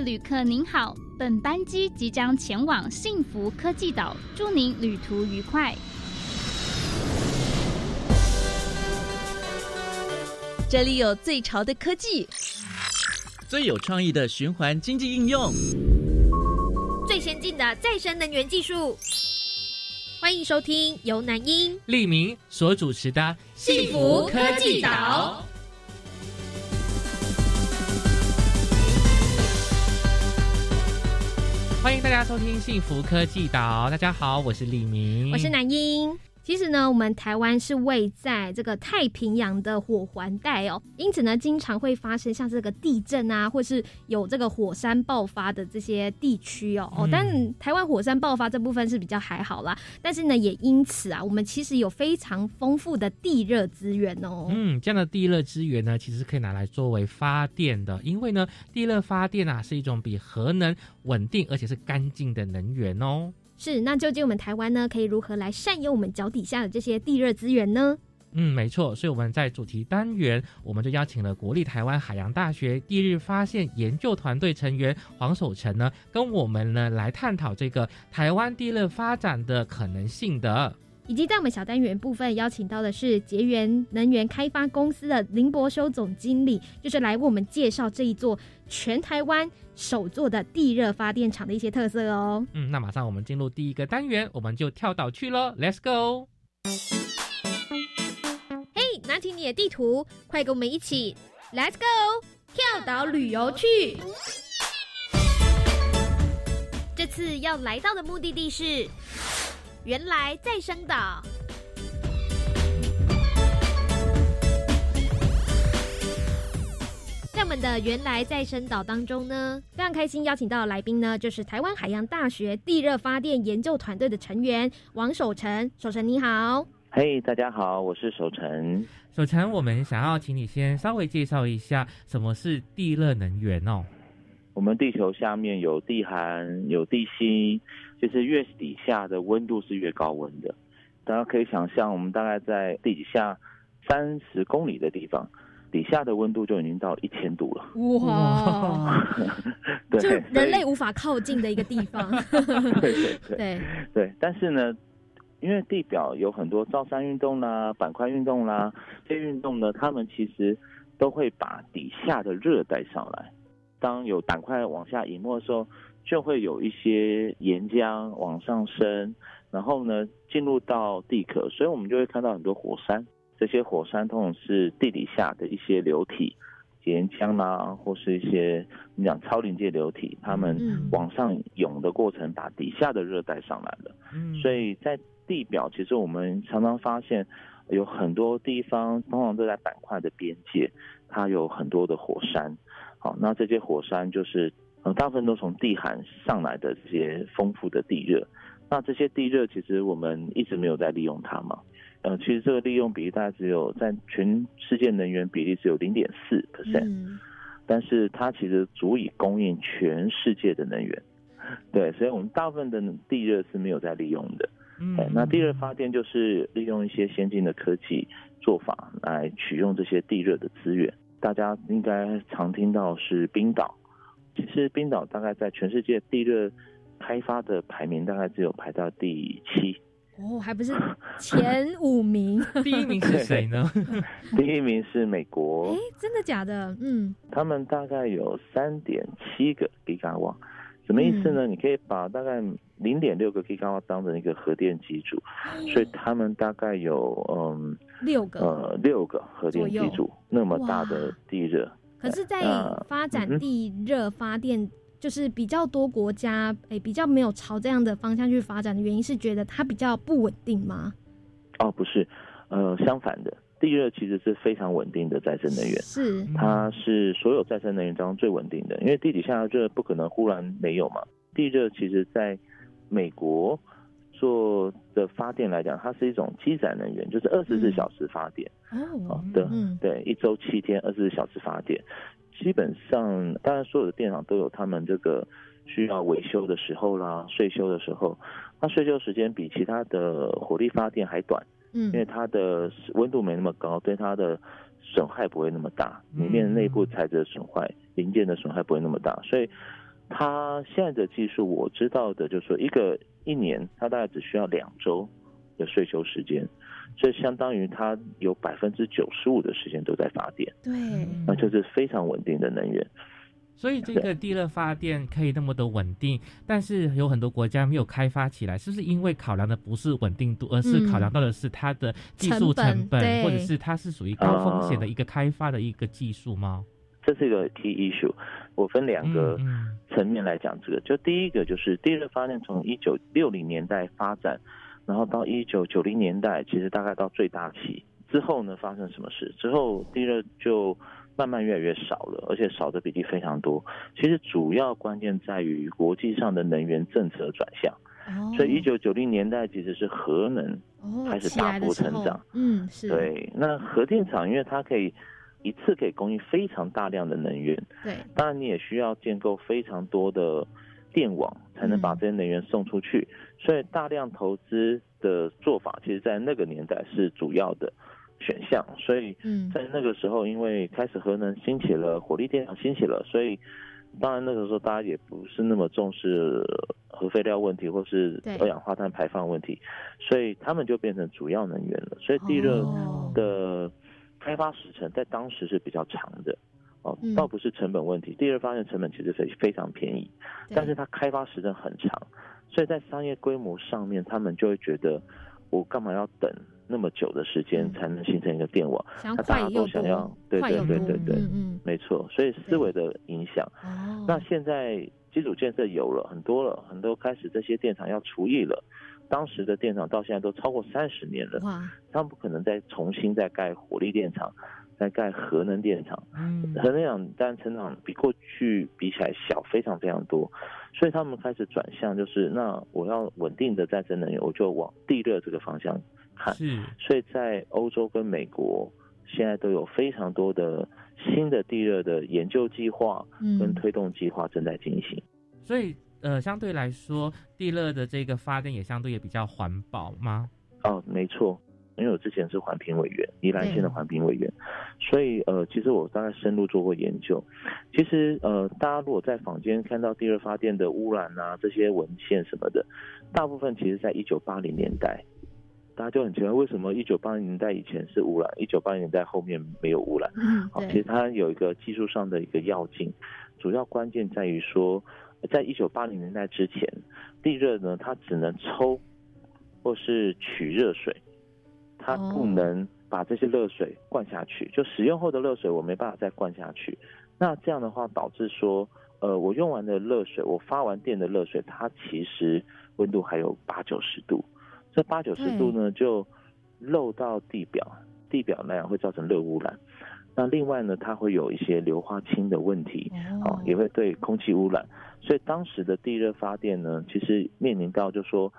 位旅客您好，本班机即将前往幸福科技岛，祝您旅途愉快。这里有最潮的科技，最有创意的循环经济应用，最先进的再生能源技术。欢迎收听由南英、利明所主持的《幸福科技岛》。欢迎大家收听《幸福科技岛》。大家好，我是李明，我是南英。其实呢，我们台湾是位在这个太平洋的火环带哦，因此呢，经常会发生像这个地震啊，或是有这个火山爆发的这些地区哦。哦，但台湾火山爆发这部分是比较还好啦。但是呢，也因此啊，我们其实有非常丰富的地热资源哦。嗯，这样的地热资源呢，其实可以拿来作为发电的，因为呢，地热发电啊是一种比核能稳定而且是干净的能源哦。是，那究竟我们台湾呢，可以如何来善用我们脚底下的这些地热资源呢？嗯，没错，所以我们在主题单元，我们就邀请了国立台湾海洋大学地热发现研究团队成员黄守成呢，跟我们呢来探讨这个台湾地热发展的可能性的。以及在我们小单元部分邀请到的是捷源能源开发公司的林博修总经理，就是来为我们介绍这一座全台湾首座的地热发电厂的一些特色哦。嗯，那马上我们进入第一个单元，我们就跳岛去喽，Let's go！嘿，拿起你的地图，快跟我们一起 Let's go 跳岛旅游去。这次要来到的目的地是。原来再生岛，在我们的原来再生岛当中呢，非常开心邀请到的来宾呢，就是台湾海洋大学地热发电研究团队的成员王守成。守成你好，嘿，大家好，我是守成。守成，我们想要请你先稍微介绍一下什么是地热能源哦。我们地球下面有地寒，有地心。就是越底下的温度是越高温的，大家可以想象，我们大概在地底下三十公里的地方，底下的温度就已经到一千度了。哇！就人类无法靠近的一个地方。对对对对。但是呢，因为地表有很多造山运动啦、板块运动啦，这些运动呢，他们其实都会把底下的热带上来。当有板块往下隐没的时候。就会有一些岩浆往上升，然后呢进入到地壳，所以我们就会看到很多火山。这些火山通常是地底下的一些流体，岩浆啊，或是一些你讲超临界流体，它们往上涌的过程，把底下的热带上来了。所以在地表，其实我们常常发现有很多地方，通常都在板块的边界，它有很多的火山。好，那这些火山就是。呃，大部分都从地寒上来的这些丰富的地热，那这些地热其实我们一直没有在利用它嘛。呃，其实这个利用比例大概只有在全世界能源比例只有零点四 percent，但是它其实足以供应全世界的能源。对，所以我们大部分的地热是没有在利用的。嗯，那地热发电就是利用一些先进的科技做法来取用这些地热的资源。大家应该常听到是冰岛。其实冰岛大概在全世界地热开发的排名大概只有排到第七哦，还不是前五名。第一名是谁呢？第一名是美国。哎，真的假的？嗯，他们大概有三点七个 gigawatt，什么意思呢？你可以把大概零点六个 gigawatt 当成一个核电机组，所以他们大概有嗯六个呃六个核电机组那么大的地热。可是，在发展地热发电，就是比较多国家，哎，比较没有朝这样的方向去发展的原因是觉得它比较不稳定吗？哦，不是，呃，相反的，地热其实是非常稳定的再生能源，是，它是所有再生能源当中最稳定的，因为地底下热不可能忽然没有嘛。地热其实在美国。做的发电来讲，它是一种积载能源，就是二十四小时发电。哦的，对，一周七天二十四小时发电。基本上，当然所有的电厂都有他们这个需要维修的时候啦，税修的时候，那税修时间比其他的火力发电还短，嗯，因为它的温度没那么高，对它的损害不会那么大，里面内部材质的损坏、零件的损害不会那么大，所以它现在的技术我知道的，就是说一个一年它大概只需要两周的睡休时间，这相当于它有百分之九十五的时间都在发电，对，那就是非常稳定的能源。所以这个地热发电可以那么的稳定，但是有很多国家没有开发起来，是不是因为考量的不是稳定度，而是考量到的是它的技术成本，或者是它是属于高风险的一个开发的一个技术吗？这是一个 key issue，我分两个层面来讲这个。就第一个就是地热发电从一九六零年代发展，然后到一九九零年代，其实大概到最大期之后呢，发生什么事？之后地热就。慢慢越来越少了，而且少的比例非常多。其实主要关键在于国际上的能源政策转向。所以一九九零年代其实是核能开始大幅成长。嗯，是。对，那核电厂因为它可以一次可以供应非常大量的能源。对。当然你也需要建构非常多的电网，才能把这些能源送出去。所以大量投资的做法，其实在那个年代是主要的。选项，所以在那个时候，因为开始核能兴起了，火力电厂兴起了，所以当然那个时候大家也不是那么重视核废料问题或是二氧化碳排放问题，所以他们就变成主要能源了。所以地热的开发时程在当时是比较长的哦，倒不是成本问题，第二发现成本其实非非常便宜，但是它开发时程很长，所以在商业规模上面，他们就会觉得我干嘛要等？那么久的时间才能形成一个电网，那大家都想要，对对对对对，嗯，没错，所以思维的影响。那现在基础建设有了很多了，很多开始这些电厂要除役了。当时的电厂到现在都超过三十年了，哇，他们不可能再重新再盖火力电厂，再盖核能电厂。嗯，核能电厂但成长比过去比起来小非常非常多，所以他们开始转向，就是那我要稳定的再生能源，我就往地热这个方向。是，所以在欧洲跟美国现在都有非常多的新的地热的研究计划跟推动计划正在进行。所以，呃，相对来说，地热的这个发电也相对也比较环保吗？哦，没错，因为我之前是环评委员，宜兰县的环评委员，所以呃，其实我大概深入做过研究。其实呃，大家如果在坊间看到地热发电的污染啊这些文献什么的，大部分其实在一九八零年代。大家就很奇怪，为什么一九八零年代以前是污染，一九八零年代后面没有污染？好，其实它有一个技术上的一个要径，主要关键在于说，在一九八零年代之前，地热呢它只能抽或是取热水，它不能把这些热水灌下去。就使用后的热水我没办法再灌下去，那这样的话导致说，呃，我用完的热水，我发完电的热水，它其实温度还有八九十度。这八九十度呢，就漏到地表，地表那样会造成热污染。那另外呢，它会有一些硫化氢的问题，哦，也会对空气污染。所以当时的地热发电呢，其实面临到就说，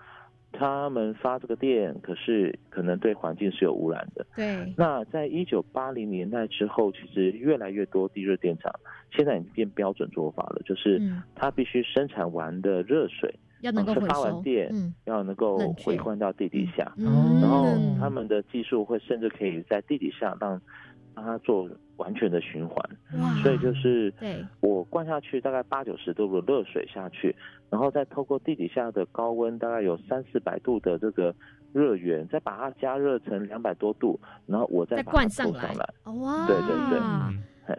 他们发这个电，可是可能对环境是有污染的。对。那在一九八零年代之后，其实越来越多地热电厂现在已经变标准做法了，就是它必须生产完的热水。要能够发完电，要能够回灌到地底下，然后他们的技术会甚至可以在地底下让让它做完全的循环。所以就是我灌下去大概八九十度的热水下去，然后再透过地底下的高温，大概有三四百度的这个热源，再把它加热成两百多度，然后我再灌上来。哇，对对对。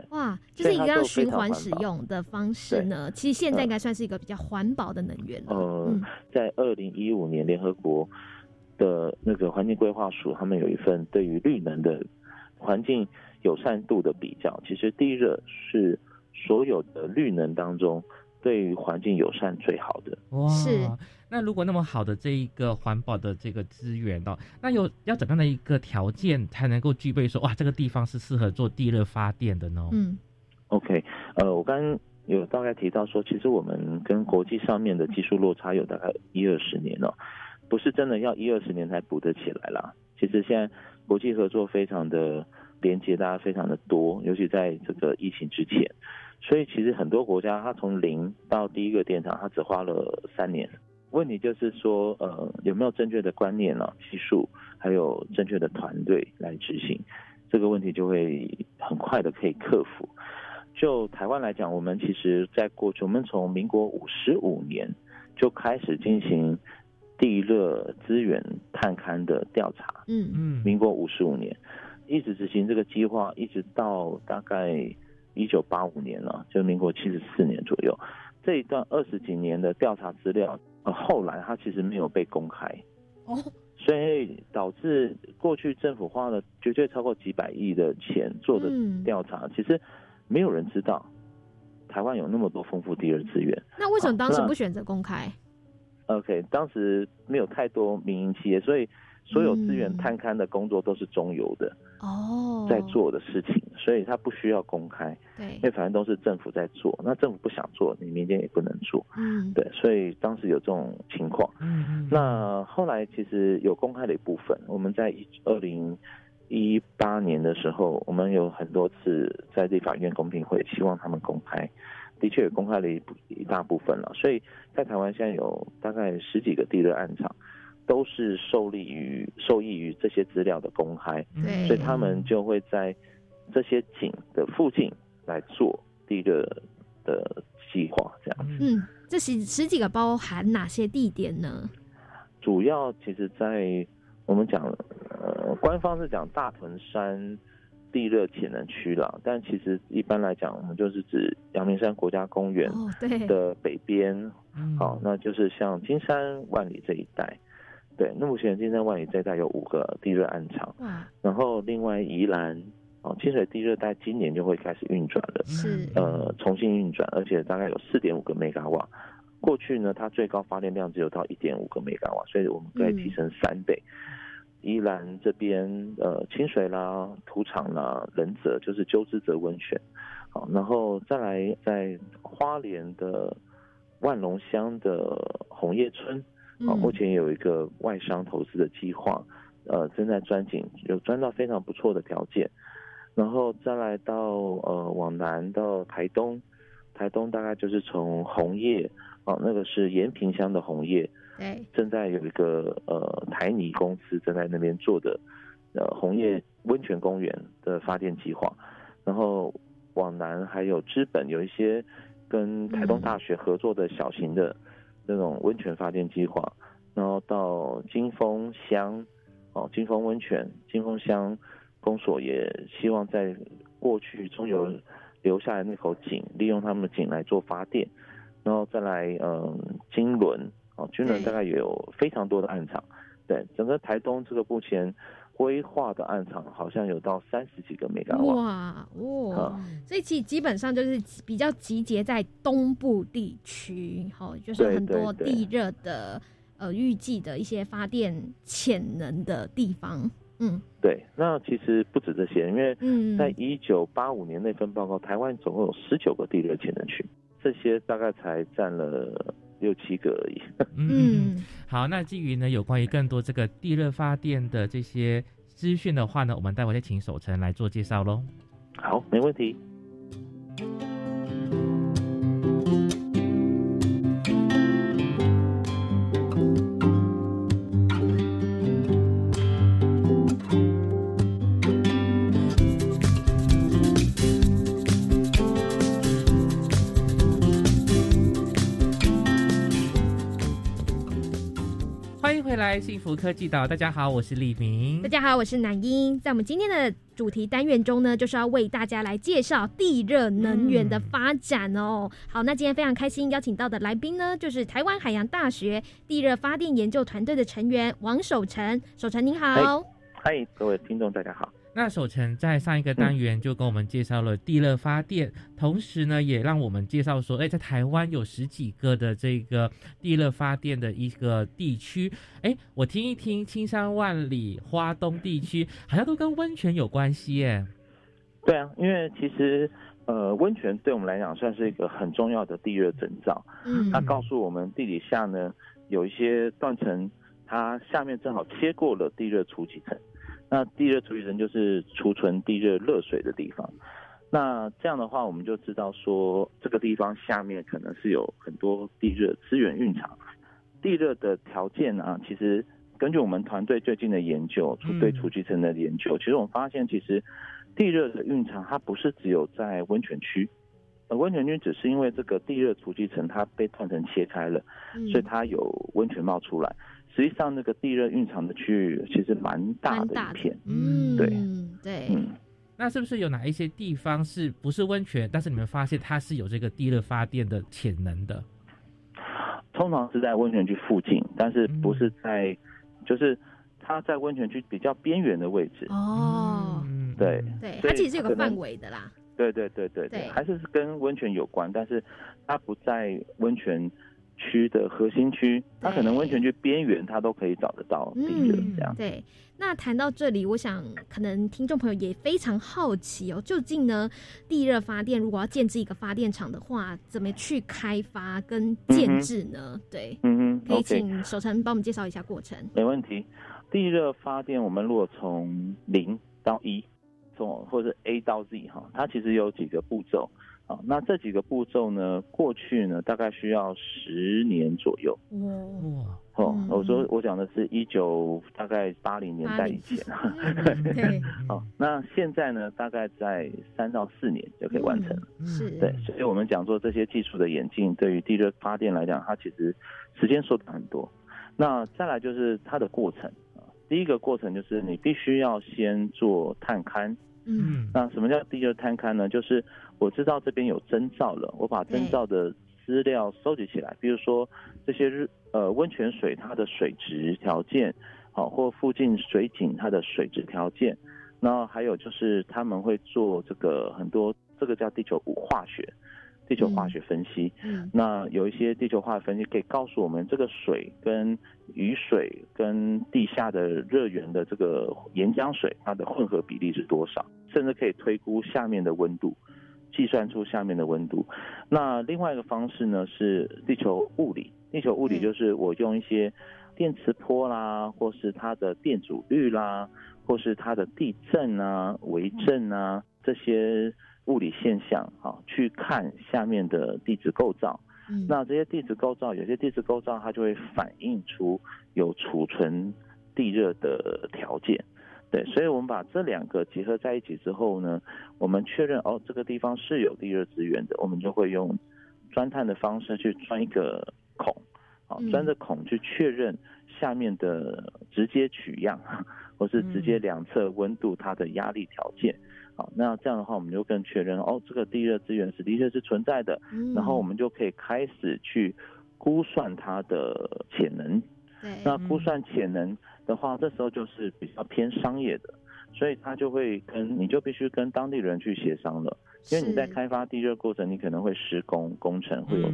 哇，就是一个要循环使用的方式呢。其实现在应该算是一个比较环保的能源了。呃，在二零一五年，联合国的那个环境规划署，他们有一份对于绿能的环境友善度的比较。其实地热是所有的绿能当中。对于环境友善最好的哇，是那如果那么好的这一个环保的这个资源哦，那有要怎样的一个条件才能够具备说哇这个地方是适合做地热发电的呢？嗯，OK，呃，我刚刚有大概提到说，其实我们跟国际上面的技术落差有大概一二十年哦，不是真的要一二十年才补得起来啦。其实现在国际合作非常的连接，大家非常的多，尤其在这个疫情之前。所以其实很多国家，它从零到第一个电厂，它只花了三年。问题就是说，呃，有没有正确的观念呢？技术还有正确的团队来执行，这个问题就会很快的可以克服。就台湾来讲，我们其实在过去，我们从民国五十五年就开始进行地热资源探勘的调查。嗯嗯，民国五十五年一直执行这个计划，一直到大概一九八五年了，就民国七十四年左右。这一段二十几年的调查资料，呃，后来它其实没有被公开。哦，所以导致过去政府花了绝对超过几百亿的钱做的嗯调查，其实没有人知道台湾有那么多丰富地热资源。那为什么当时不选择公开？OK，当时没有太多民营企业，所以所有资源嗯探勘的工作都是中油的哦，在做的事情，所以它不需要公开，对因，为反正都是政府在做。那政府不想做，你民间也不能做，嗯，对，所以当时有这种情况。嗯嗯，那后来其实有公开的一部分，我们在二零一八年的时候，我们有很多次在立法院公听会，希望他们公开，的确也公开了一一大部分了。所以在台湾现在有大概十几个地热案场，都是受利于受益于这些资料的公开，所以他们就会在这些井的附近来做地热的计划，这样。子嗯，这十十几个包含哪些地点呢？主要其实，在我们讲，呃，官方是讲大屯山地热潜能区啦，但其实一般来讲，我们就是指阳明山国家公园的北边，嗯好，那就是像金山万里这一带。对，那目前金山万里这一带有五个地热暗场，哇，然后另外宜兰哦，清水地热带今年就会开始运转了。是呃重新运转，而且大概有四点五个 mega 瓦。过去呢，它最高发电量只有到一点五个 mega 瓦，所以我们可以提升三倍。宜兰这边呃清水啦、土场啦、仁泽就是鸠之泽温泉，好，然后再来在花莲的万隆乡的红叶村，好，嗯目前有一个外商投资的计划，呃，正在钻井，有钻到非常不错的条件，然后再来到呃往南到台东，台东大概就是从红叶，啊，那个是延平乡的红叶，对，正在有一个呃台泥公司正在那边做的呃红叶温泉公园的发电计划，然后往南还有资本有一些跟台东大学合作的小型的那种温泉发电计划，然后到金峰乡哦金峰温泉金峰乡公所也希望在过去中游留下来那口井，利用他们的井来做发电，然后再来嗯金轮哦军人大概也有非常多的暗场，对整个台东这个目前规划的暗场好像有到三十几个 mega 瓦。哇哇啊，所以其实基本上就是比较集结在东部地区，好，就是很多地热的呃预计的一些发电潜能的地方。嗯对，那其实不止这些，因为嗯，在一九八五年那份报告，台湾总共有十九个地热潜能区，这些大概才占了六七个而已。嗯好，那基于呢有关于更多这个地热发电的这些资讯的话呢，我们待会再请守成来做介绍喽。好，没问题。来，幸福科技岛，大家好，我是李明大。家好，我是南英。在我们今天的主题单元中呢，就是要为大家来介绍地热能源的发展哦。好，那今天非常开心邀请到的来宾呢，就是台湾海洋大学地热发电研究团队的成员王守成。守成您好。嗨，各位听众，大家好。那守成在上一个单元就跟我们介绍了地热发电，同时呢，也让我们介绍说，哎，在台湾有十几个的这个地热发电的一个地区，哎，我听一听，青山万里、花东地区好像都跟温泉有关系耶。对啊，因为其实呃，温泉对我们来讲算是一个很重要的地热征兆，嗯它告诉我们地底下呢有一些断层，它下面正好切过了地热储集层。那地热储集层就是储存地热热水的地方。那这样的话，我们就知道说这个地方下面可能是有很多地热资源蕴藏。地热的条件啊，其实根据我们团队最近的研究，嗯对储集层的研究，其实我们发现，其实地热的蕴藏它不是只有在温泉区，温泉区只是因为这个地热储集层它被断层切开了，所以它有温泉冒出来。实际上，那个地热蕴藏的区域其实蛮大的一片。嗯，对对。嗯，那是不是有哪一些地方是不是温泉，但是你们发现它是有这个地热发电的潜能的？通常是在温泉区附近，但是不是在，就是它在温泉区比较边缘的位置。哦，对对，它其实有个范围的啦。对对对对对，还是跟温泉有关，但是它不在温泉区的核心区，它可能温泉区边缘，它都可以找得到地热这样。对，那谈到这里，我想可能听众朋友也非常好奇哦，究竟呢地热发电如果要建制一个发电厂的话，怎么去开发跟建制呢？对，嗯哼，可以请守成帮我们介绍一下过程。没问题，地热发电，我们如果从零到一。从或者 A 到 Z 哈，它其实有几个步骤啊。那这几个步骤呢，过去呢大概需要十年左右。哇哦，我说我讲的是一九大概八零年代以前。对。好，那现在呢，大概在三到四年就可以完成。是。对，所以我们讲说这些技术的演进，对于地热发电来讲，它其实时间缩短很多。那再来就是它的过程。第一个过程就是你必须要先做探勘，嗯，那什么叫地球探勘呢？就是我知道这边有征兆了，我把征兆的资料收集起来，比如说这些日呃温泉水它的水质条件，好或附近水井它的水质条件，然后还有就是他们会做这个很多这个叫地球五化学。地球化学分析，嗯，那有一些地球化学分析可以告诉我们，这个水跟雨水跟地下的热源的这个岩浆水，它的混合比例是多少，甚至可以推估下面的温度，计算出下面的温度。那另外一个方式呢是地球物理，地球物理就是我用一些电磁波啦，或是它的电阻率啦，或是它的地震啊、微震啊这些。物理现象，哈，去看下面的地质构造。嗯，那这些地质构造，有些地质构造它就会反映出有储存地热的条件。对，所以我们把这两个结合在一起之后呢，我们确认哦，这个地方是有地热资源的，我们就会用钻探的方式去钻一个孔，好，钻着孔去确认下面的直接取样，或是直接量测温度它的压力条件。好，那这样的话，我们就更确认哦，这个地热资源是的确是存在的，然后我们就可以开始去估算它的潜能。对，那估算潜能的话，这时候就是比较偏商业的，所以他就会跟你就必须跟当地人去协商了，因为你在开发地热过程，你可能会施工工程会有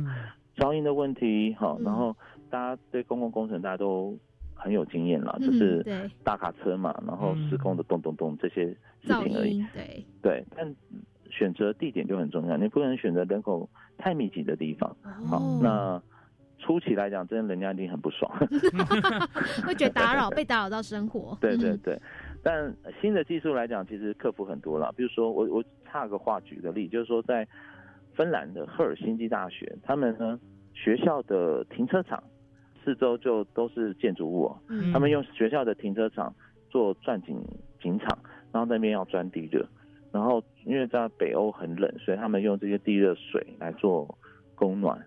噪音的问题，好，然后大家对公共工程大家都。很有经验了，就是大卡车嘛，然后施工的咚咚咚这些事情而已。对对，但选择地点就很重要，你不能选择人口太密集的地方。好，那初期来讲，真的人家一定很不爽，会觉得打扰，被打扰到生活。对对对，但新的技术来讲，其实克服很多了。比如说，我我插个话，举个例，就是说在芬兰的赫尔辛基大学，他们呢学校的停车场。四周就都是建筑物，嗯他们用学校的停车场做钻井井场，然后那边要钻地热，然后因为在北欧很冷，所以他们用这些地热水来做供暖。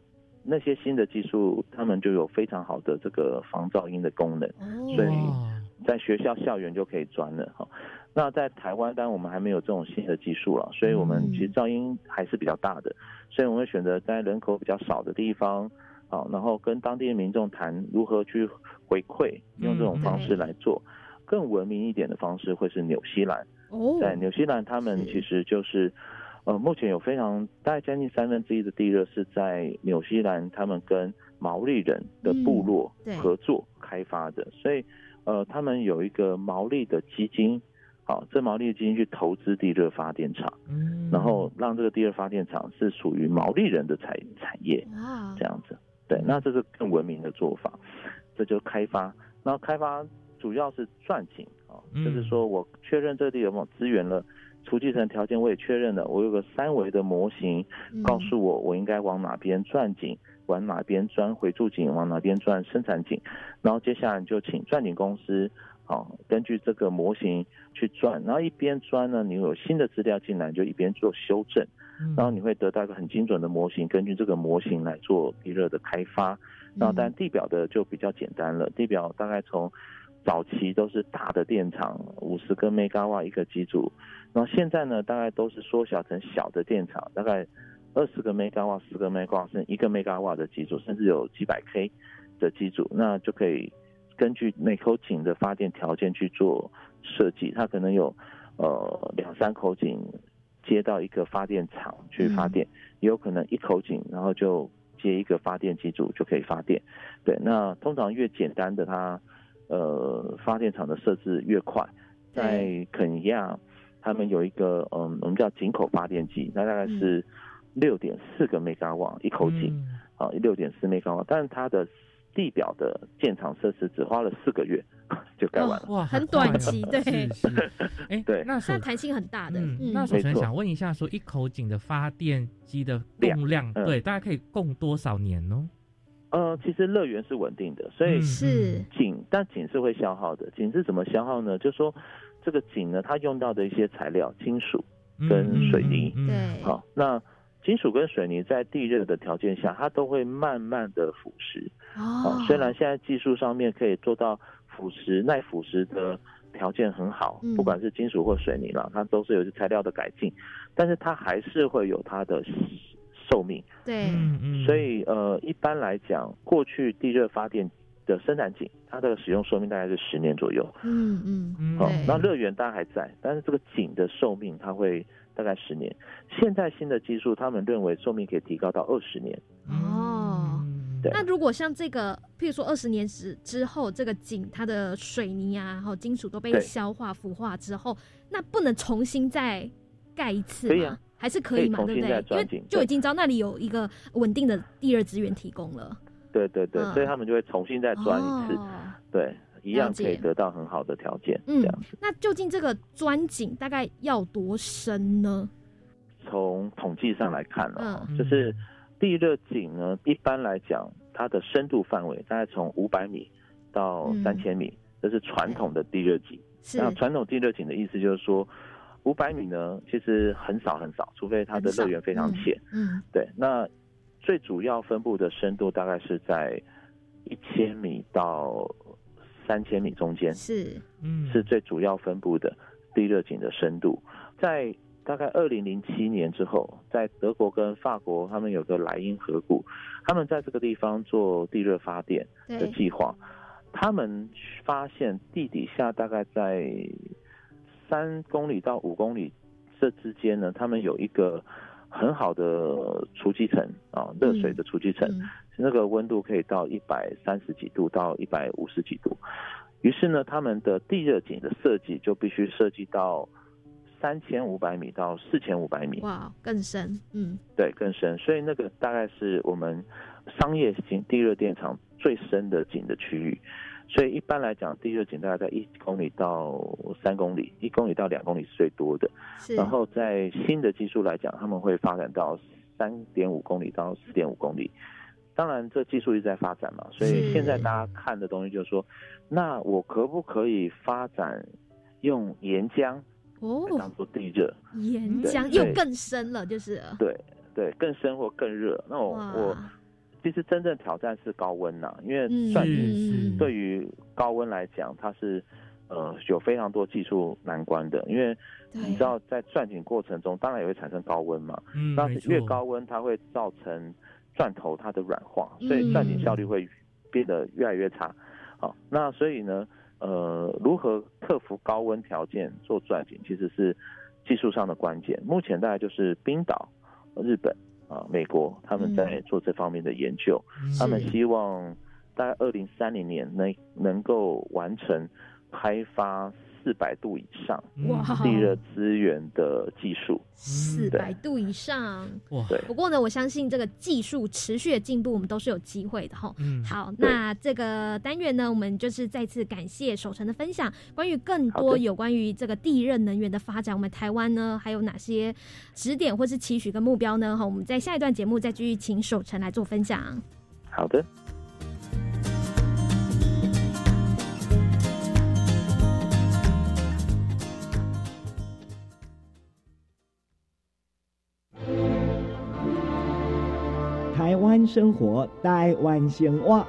那些新的技术，他们就有非常好的这个防噪音的功能，所以在学校校园就可以钻了哈。那在台湾，当然我们还没有这种新的技术了，所以我们其实噪音还是比较大的，所以我们会选择在人口比较少的地方。好，然后跟当地的民众谈如何去回馈，用这种方式来做。更文明一点的方式会是纽西兰。哦，在纽西兰，他们其实就是，呃，目前有非常大概将近三分之一的地热是在纽西兰，他们跟毛利人的部落合作开发的。所以，呃，他们有一个毛利的基金，好，这毛利的基金去投资地热发电厂，嗯，然后让这个地热发电厂是属于毛利人的产产业，哇，这样子。对，那这是更文明的做法，这就开发。然后开发主要是钻井啊，就是说我确认这个地有没有资源了，储集层条件我也确认了，我有个三维的模型，告诉我我应该往哪边钻井，往哪边钻回注井，往哪边钻生产井。然后接下来就请钻井公司，好，根据这个模型去钻。然后一边钻呢，你有新的资料进来，就一边做修正。然后你会得到一个很精准的模型，根据这个模型来做地热的开发。然后，但地表的就比较简单了，地表大概从早期都是大的电厂，五十个 mega 瓦一个机组，然后现在呢，大概都是缩小成小的电厂，大概二十个 mega 瓦、十个 mega 瓦，甚至一个 mega 瓦的机组，甚至有几百 k 的机组，那就可以根据每口井的发电条件去做设计，它可能有呃两三口井接到一个发电厂去发电，也有可能一口井，然后就。接一个发电机组就可以发电，对，那通常越简单的它，呃，发电厂的设置越快。在肯尼亚，他们有一个嗯，我们叫井口发电机，那大概是六点四个 mega 瓦一口井，啊，六点四 mega 瓦，但是它的地表的建厂设施只花了四个月 就盖完了，哇，很短期，对，哎，对，那它弹性很大的。那首先想问一下，说一口井的发电机的供量，对，大概可以供多少年呢？呃，其实乐园是稳定的，所以是井，但井是会消耗的。井是怎么消耗呢？就说这个井呢，它用到的一些材料，金属跟水泥，对，好，那。金属跟水泥在地热的条件下，它都会慢慢的腐蚀。哦，虽然现在技术上面可以做到腐蚀耐腐蚀的条件很好，不管是金属或水泥了，它都是有些材料的改进，但是它还是会有它的寿命。对，所以呃，一般来讲，过去地热发电的生产井，它的使用寿命大概是十年左右。嗯嗯嗯。好，那热源当然还在，但是这个井的寿命它会。大概十年，现在新的技术，他们认为寿命可以提高到二十年。哦，那如果像这个，譬如说二十年之之后，这个井它的水泥啊，然后金属都被消化腐化之后，那不能重新再盖一次吗？还是可以嘛？对不对？因为就已经知道那里有一个稳定的第二资源提供了。对对对，所以他们就会重新再钻一次。对。一样可以得到很好的条件，这样子。那究竟这个钻井大概要多深呢？从统计上来看呢，就是地热井呢，一般来讲，它的深度范围大概从五百米到三千米，这是传统的地热井。那传统地热井的意思就是说，五百米呢，其实很少很少，除非它的热源非常浅。嗯，对。那最主要分布的深度大概是在一千米到。三千米中间是，嗯，是最主要分布的地热井的深度。在大概二零零七年之后，在德国跟法国，他们有个莱茵河谷，他们在这个地方做地热发电的计划。他们发现地底下大概在三公里到五公里这之间呢，他们有一个很好的储积层啊，热水的储积层。那个温度可以到一百三十几度到一百五十几度，于是呢，他们的地热井的设计就必须设计到三千五百米到四千五百米。哇，更深，嗯，对，更深。所以那个大概是我们商业型地热电厂最深的井的区域。所以一般来讲，地热井大概在一公里到三公里，一公里到两公里是最多的。然后在新的技术来讲，他们会发展到三点五公里到四点五公里。当然，这技术一直在发展嘛，所以现在大家看的东西就是说，那我可不可以发展用岩浆哦当做地热？岩浆又更深了，就是对对，更深或更热。那我我其实真正挑战是高温呐，因为钻井对于高温来讲，它是呃有非常多技术难关的，因为你知道在钻井过程中，当然也会产生高温嘛，那越高温它会造成。钻头它的软化，所以钻井效率会变得越来越差。好，那所以呢，呃，如何克服高温条件做钻井，其实是技术上的关键。目前大概就是冰岛、日本啊、美国他们在做这方面的研究，他们希望大概二零三零年能能够完成开发。四百度以上哇地热资源的技术，四百度以上哇！对。不过呢，我相信这个技术持续的进步，我们都是有机会的哈。嗯。好，那这个单元呢，我们就是再次感谢守成的分享，关于更多有关于这个地热能源的发展，我们台湾呢还有哪些指点或是期许跟目标呢？哈，我们在下一段节目再继续请守成来做分享。好的。生活，台湾生活。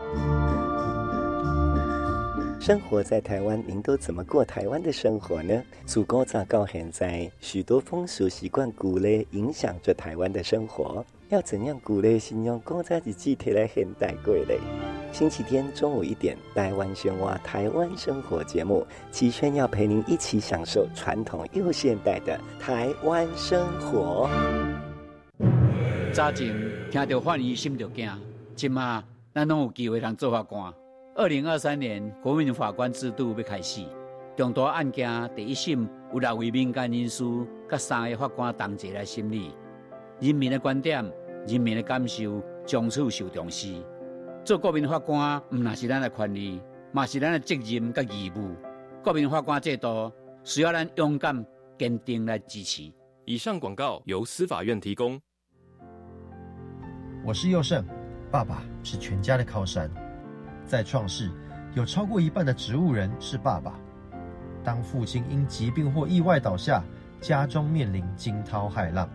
生活在台湾，您都怎么过台湾的生活呢？祖国早到现在，许多风俗习惯鼓励影响着台湾的生活。要怎样鼓励信用古早日子贴来现代过嘞？星期天中午一点，台湾喧哗台湾生活节目，齐轩要陪您一起享受传统又现代的台湾生活。早前听到法医心就惊，今嘛咱拢有机会通做法官。二零二三年国民法官制度要开始，重大案件第一审有六位民间人士，甲三个法官同齐来审理。人民的观点、人民的感受，从此受重视。做国民法官，唔那是咱的权利，嘛是咱的责任甲义务。国民法官制度需要咱勇敢、坚定来支持。以上广告由司法院提供。我是佑胜，爸爸是全家的靠山。在创世，有超过一半的植物人是爸爸。当父亲因疾病或意外倒下，家中面临惊涛骇浪。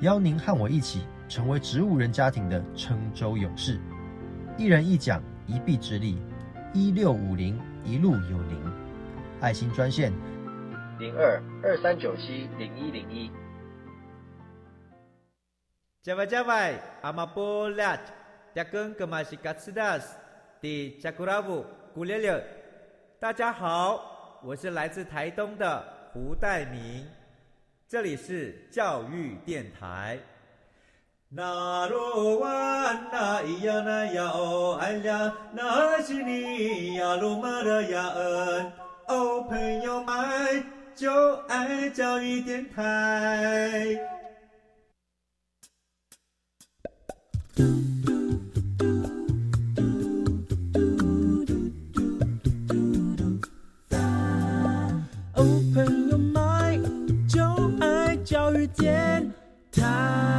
邀您和我一起成为植物人家庭的撑舟勇士，一人一桨，一臂之力，一六五零一路有您。爱心专线零二二三九七零一零一。加外加外，阿玛波拉，扎根格玛西卡斯达斯。的加古拉布古列列，大家好，我是来自台东的胡代明，这里是教育电台。那罗哇那咿呀那呀哦哎呀，那是你呀鲁玛的呀恩哦，朋友们就爱教育电台。时间。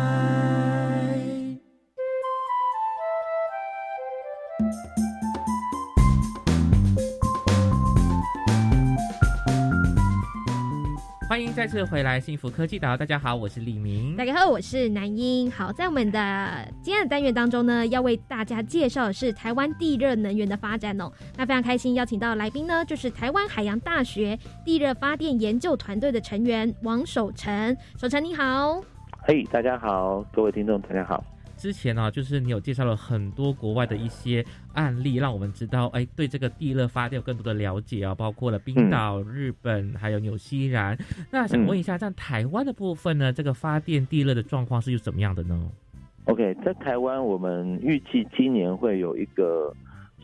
欢迎再次回来幸福科技岛，大家好，我是李明。大家好，我是南英。好，在我们的今天的单元当中呢，要为大家介绍的是台湾地热能源的发展哦。那非常开心邀请到来宾呢，就是台湾海洋大学地热发电研究团队的成员王守成。守成你好，嘿，大家好，各位听众大家好。之前呢，就是你有介绍了很多国外的一些案例，让我们知道，哎，对这个地热发电有更多的了解啊，包括了冰岛、日本，还有纽西兰。那想问一下，在台湾的部分呢，这个发电地热的状况是又怎么样的呢？OK，在台湾，我们预计今年会有一个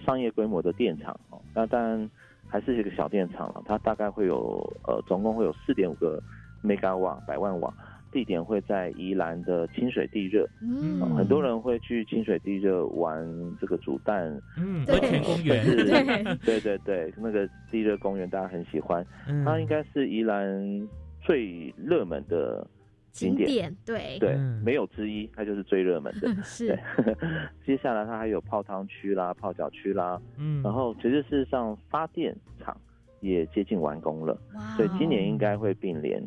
商业规模的电厂哦，那当然还是一个小电厂了，它大概会有呃，总共会有四点五个 mega 瓦百万瓦。地点会在宜兰的清水地热，嗯，很多人会去清水地热玩这个煮蛋，嗯，温泉公园，对对对，那个地热公园大家很喜欢，它应该是宜兰最热门的景点，对对，没有之一，它就是最热门的。是，接下来它还有泡汤区啦、泡脚区啦，嗯，然后其实事实上发电厂也接近完工了，所以今年应该会并联。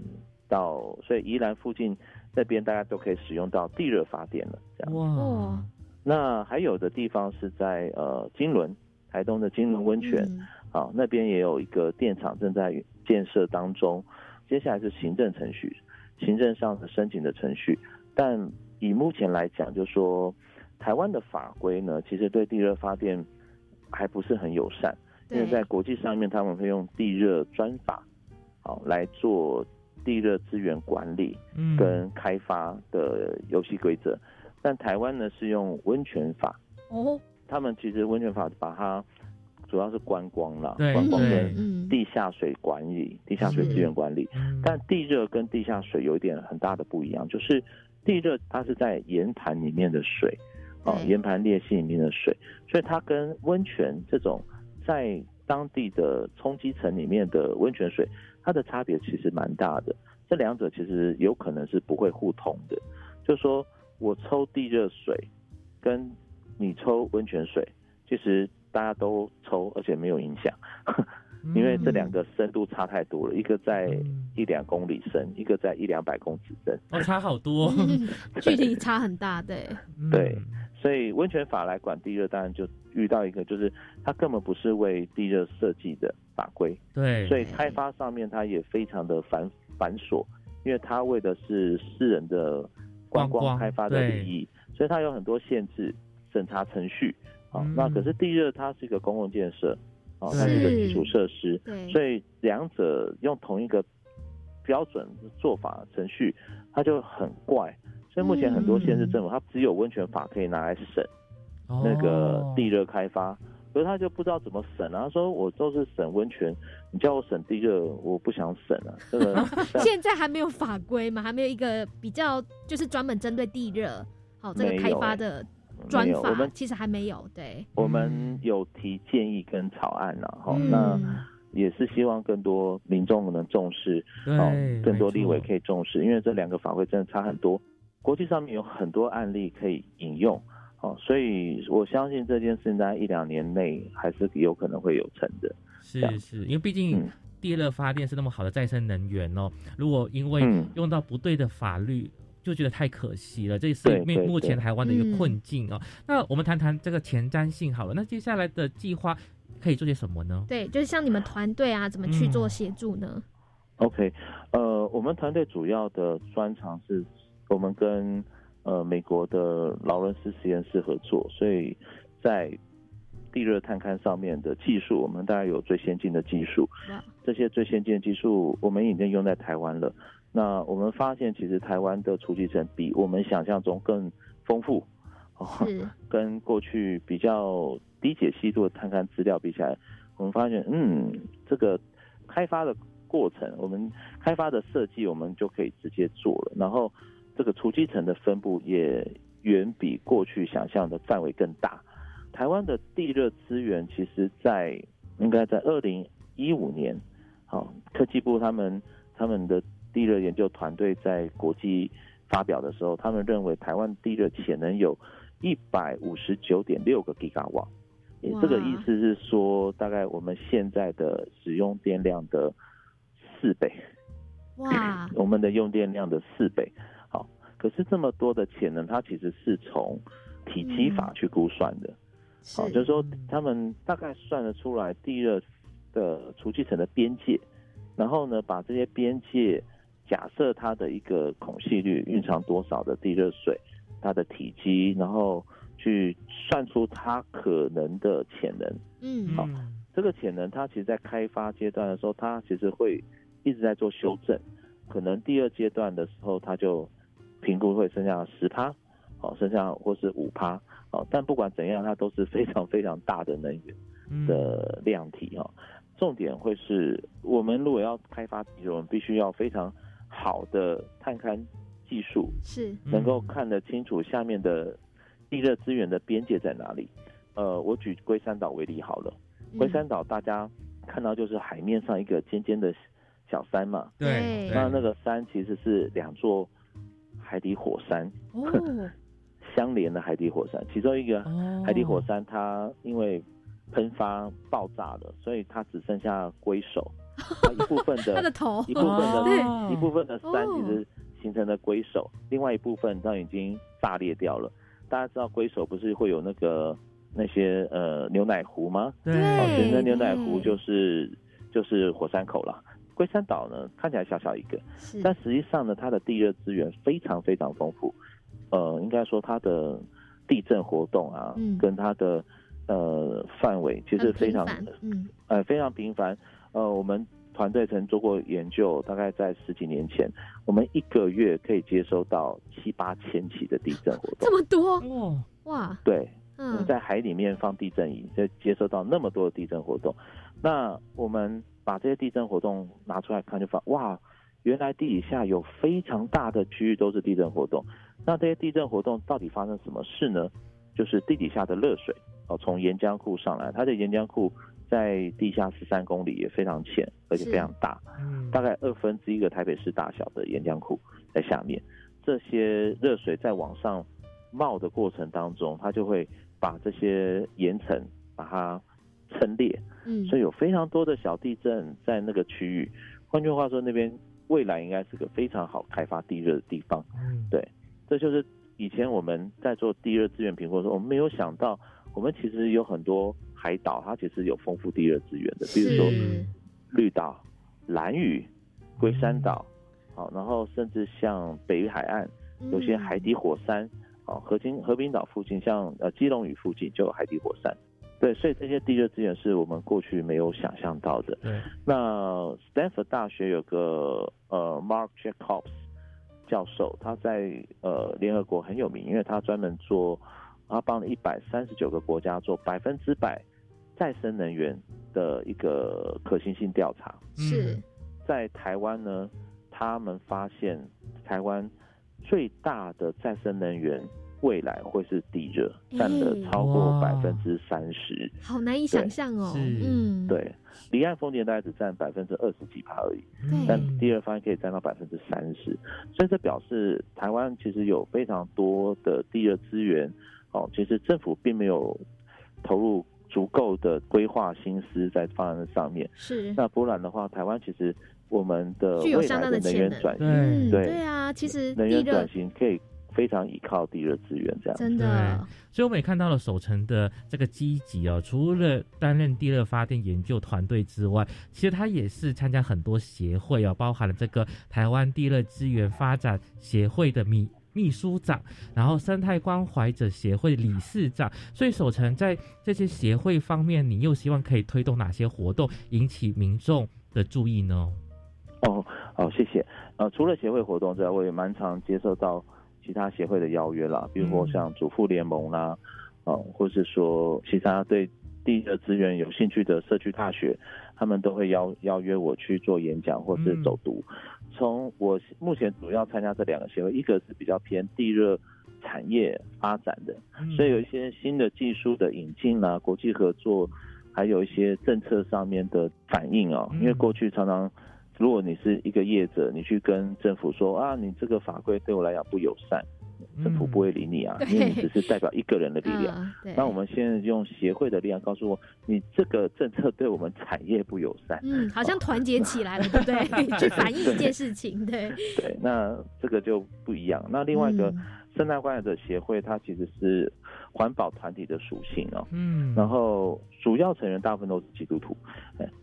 到所以宜兰附近那边大家都可以使用到地热发电了，这样。哇！那还有的地方是在呃金轮，台东的金轮温泉，啊那边也有一个电厂正在建设当中。接下来是行政程序，行政上的申请的程序。但以目前来讲，就说台湾的法规呢，其实对地热发电还不是很友善，因为在国际上面他们会用地热专法，好来做。地热资源管理跟开发的游戏规则，但台湾呢是用温泉法。哦，他们其实温泉法把它主要是观光啦，观光跟地下水管理、地下水资源管理，但地热跟地下水有一点很大的不一样，就是地热它是在岩盘里面的水，哦，岩盘裂隙里面的水，所以它跟温泉这种在当地的冲积层里面的温泉水。它的差别其实蛮大的，这两者其实有可能是不会互通的。就说我抽地热水，跟你抽温泉水，其实大家都抽，而且没有影响。因为这两个深度差太多了，一个在一两公里深，一个在一两百公尺深，哦，差好多 距离差很大，对，对，所以温泉法来管地热，当然就遇到一个，就是它根本不是为地热设计的法规，对，所以开发上面它也非常的繁繁琐，因为它为的是私人的观光开发的利益，所以它有很多限制审查程序，啊，那可是地热它是一个公共建设。啊它是一个基础设施，所以两者用同一个标准做法程序，它就很怪。所以目前很多县市政府，它只有温泉法可以拿来审那个地热开发，可是他就不知道怎么审啊。他说我都是审温泉，你叫我审地热，我不想审啊。这个 现在还没有法规嘛，还没有一个比较就是专门针对地热好这个开发的。专法我们其实还没有，对，我们有提建议跟草案了，哈，那也是希望更多民众能重视，哦，更多立委可以重视，因为这两个法规真的差很多，国际上面有很多案例可以引用，哦，所以我相信这件事在一两年内还是有可能会有成的，是是，因为毕竟地热发电是那么好的再生能源哦，如果因为用到不对的法律。就觉得太可惜了，这是目目前台湾的一个困境哦。那我们谈谈这个前瞻性好了。那接下来的计划可以做些什么呢？对，就是像你们团队啊，怎么去做协助呢？OK，呃，我们团队主要的专长是我们跟呃美国的劳伦斯实验室合作，所以在地热探勘上面的技术，我们大概有最先进的技术。这些最先进的技术，我们已经用在台湾了。那我们发现，其实台湾的储集层比我们想象中更丰富，跟过去比较低解析度的探勘资料比起来，我们发现，嗯，这个开发的过程，我们开发的设计，我们就可以直接做了。然后，这个储集层的分布也远比过去想象的范围更大。台湾的地热资源，其实在应该在二零一五年，好，科技部他们他们的。地热研究团队在国际发表的时候，他们认为台湾地热潜能有一百五十九点六个吉瓦，这个意思是说，大概我们现在的使用电量的四倍。哇！我们的用电量的四倍。好，可是这么多的潜能，它其实是从体积法去估算的。好，就是说他们大概算得出来地热的储气层的边界，然后呢，把这些边界。假设它的一个孔隙率蕴藏多少的地热水，它的体积，然后去算出它可能的潜能。嗯，好，这个潜能它其实，在开发阶段的时候，它其实会一直在做修正。可能第二阶段的时候，它就评估会剩下十趴，好，剩下或是五趴，好，但不管怎样，它都是非常非常大的能源的量体哈。重点会是我们如果要开发地球，我们必须要非常。好的探勘技术是能够看得清楚下面的地热资源的边界在哪里。呃，我举龟山岛为例好了，龟山岛大家看到就是海面上一个尖尖的小山嘛，对，那那个山其实是两座海底火山。相连的海底火山，其中一个海底火山它因为喷发爆炸了，所以它只剩下龟首。一部分的，它的头，一部分的，一部分的山其实形成了龟首，另外一部分它已经炸裂掉了。大家知道龟首不是会有那个那些呃牛奶湖吗？对，形成牛奶湖就是就是火山口了。龟山岛呢看起来小小一个，但实际上呢它的地热资源非常非常丰富。呃，应该说它的地震活动啊，跟它的呃范围其实非常嗯呃非常频繁。呃，我们团队曾做过研究，大概在十几年前，我们一个月可以接收到七八千起的地震活动，这么多哇哇！对，嗯，在海里面放地震仪，就接收到那么多的地震活动。那我们把这些地震活动拿出来看，就发哇，原来地底下有非常大的区域都是地震活动。那这些地震活动到底发生什么事呢？就是地底下的热水哦，从岩浆库上来，它的岩浆库。在地下十三公里也非常浅，而且非常大，大概二分之一个台北市大小的岩浆库在下面。这些热水在往上冒的过程当中，它就会把这些岩层把它撑裂，嗯，所以有非常多的小地震在那个区域。换句话说，那边未来应该是个非常好开发地热的地方。嗯，对，这就是以前我们在做地热资源评估的时候，我们没有想到，我们其实有很多海岛，它其实有丰富地热资源的，比如说绿岛、蓝屿、龟山岛，好，然后甚至像北屿海岸有些海底火山，好，和平和平岛附近，像呃基隆屿附近就有海底火山。对，所以这些地热资源是我们过去没有想象到的。对，那 Stanford 大学有个呃 Mark Jacobs 教授，他在呃联合国很有名，因为他专门做，他帮了一百三十九个国家做百分之百再生能源的一个可行性调查。是在台湾呢，他们发现台湾最大的再生能源。未来会是地热，占了超过百分之三十，好难以想象哦。嗯，对，离岸风电大概只占百分之二十几趴而已，但第二方可以占到百分之三十，所以这表示台湾其实有非常多的地热资源。哦，其实政府并没有投入足够的规划心思在方案上面。是，那不然的话，台湾其实我们的未来的能。源转型，对。对。啊，其实能源转型可以。非常依靠地热资源，这样真的。所以我们也看到了守城的这个积极哦，除了担任地热发电研究团队之外，其实他也是参加很多协会哦，包含了这个台湾地热资源发展协会的秘秘书长，然后生态关怀者协会理事长。所以守城在这些协会方面，你又希望可以推动哪些活动，引起民众的注意呢？哦，好，谢谢。呃，除了协会活动之外，我也蛮常接受到。其他协会的邀约啦，比如说像主妇联盟啦，啊，或是说其他对地热资源有兴趣的社区大学，他们都会邀邀约我去做演讲或是走读。从我目前主要参加这两个协会，一个是比较偏地热产业发展的，所以有一些新的技术的引进啦，国际合作，还有一些政策上面的反应啊，因为过去常常。如果你是一个业者，你去跟政府说啊，你这个法规对我来讲不友善，政府不会理你啊，因为你只是代表一个人的力量。那我们现在用协会的力量告诉我，你这个政策对我们产业不友善。嗯，好像团结起来了，对不对？去反映一件事情，对。对，那这个就不一样。那另外一个。生态关怀者协会，它其实是环保团体的属性哦。嗯。然后主要成员大部分都是基督徒。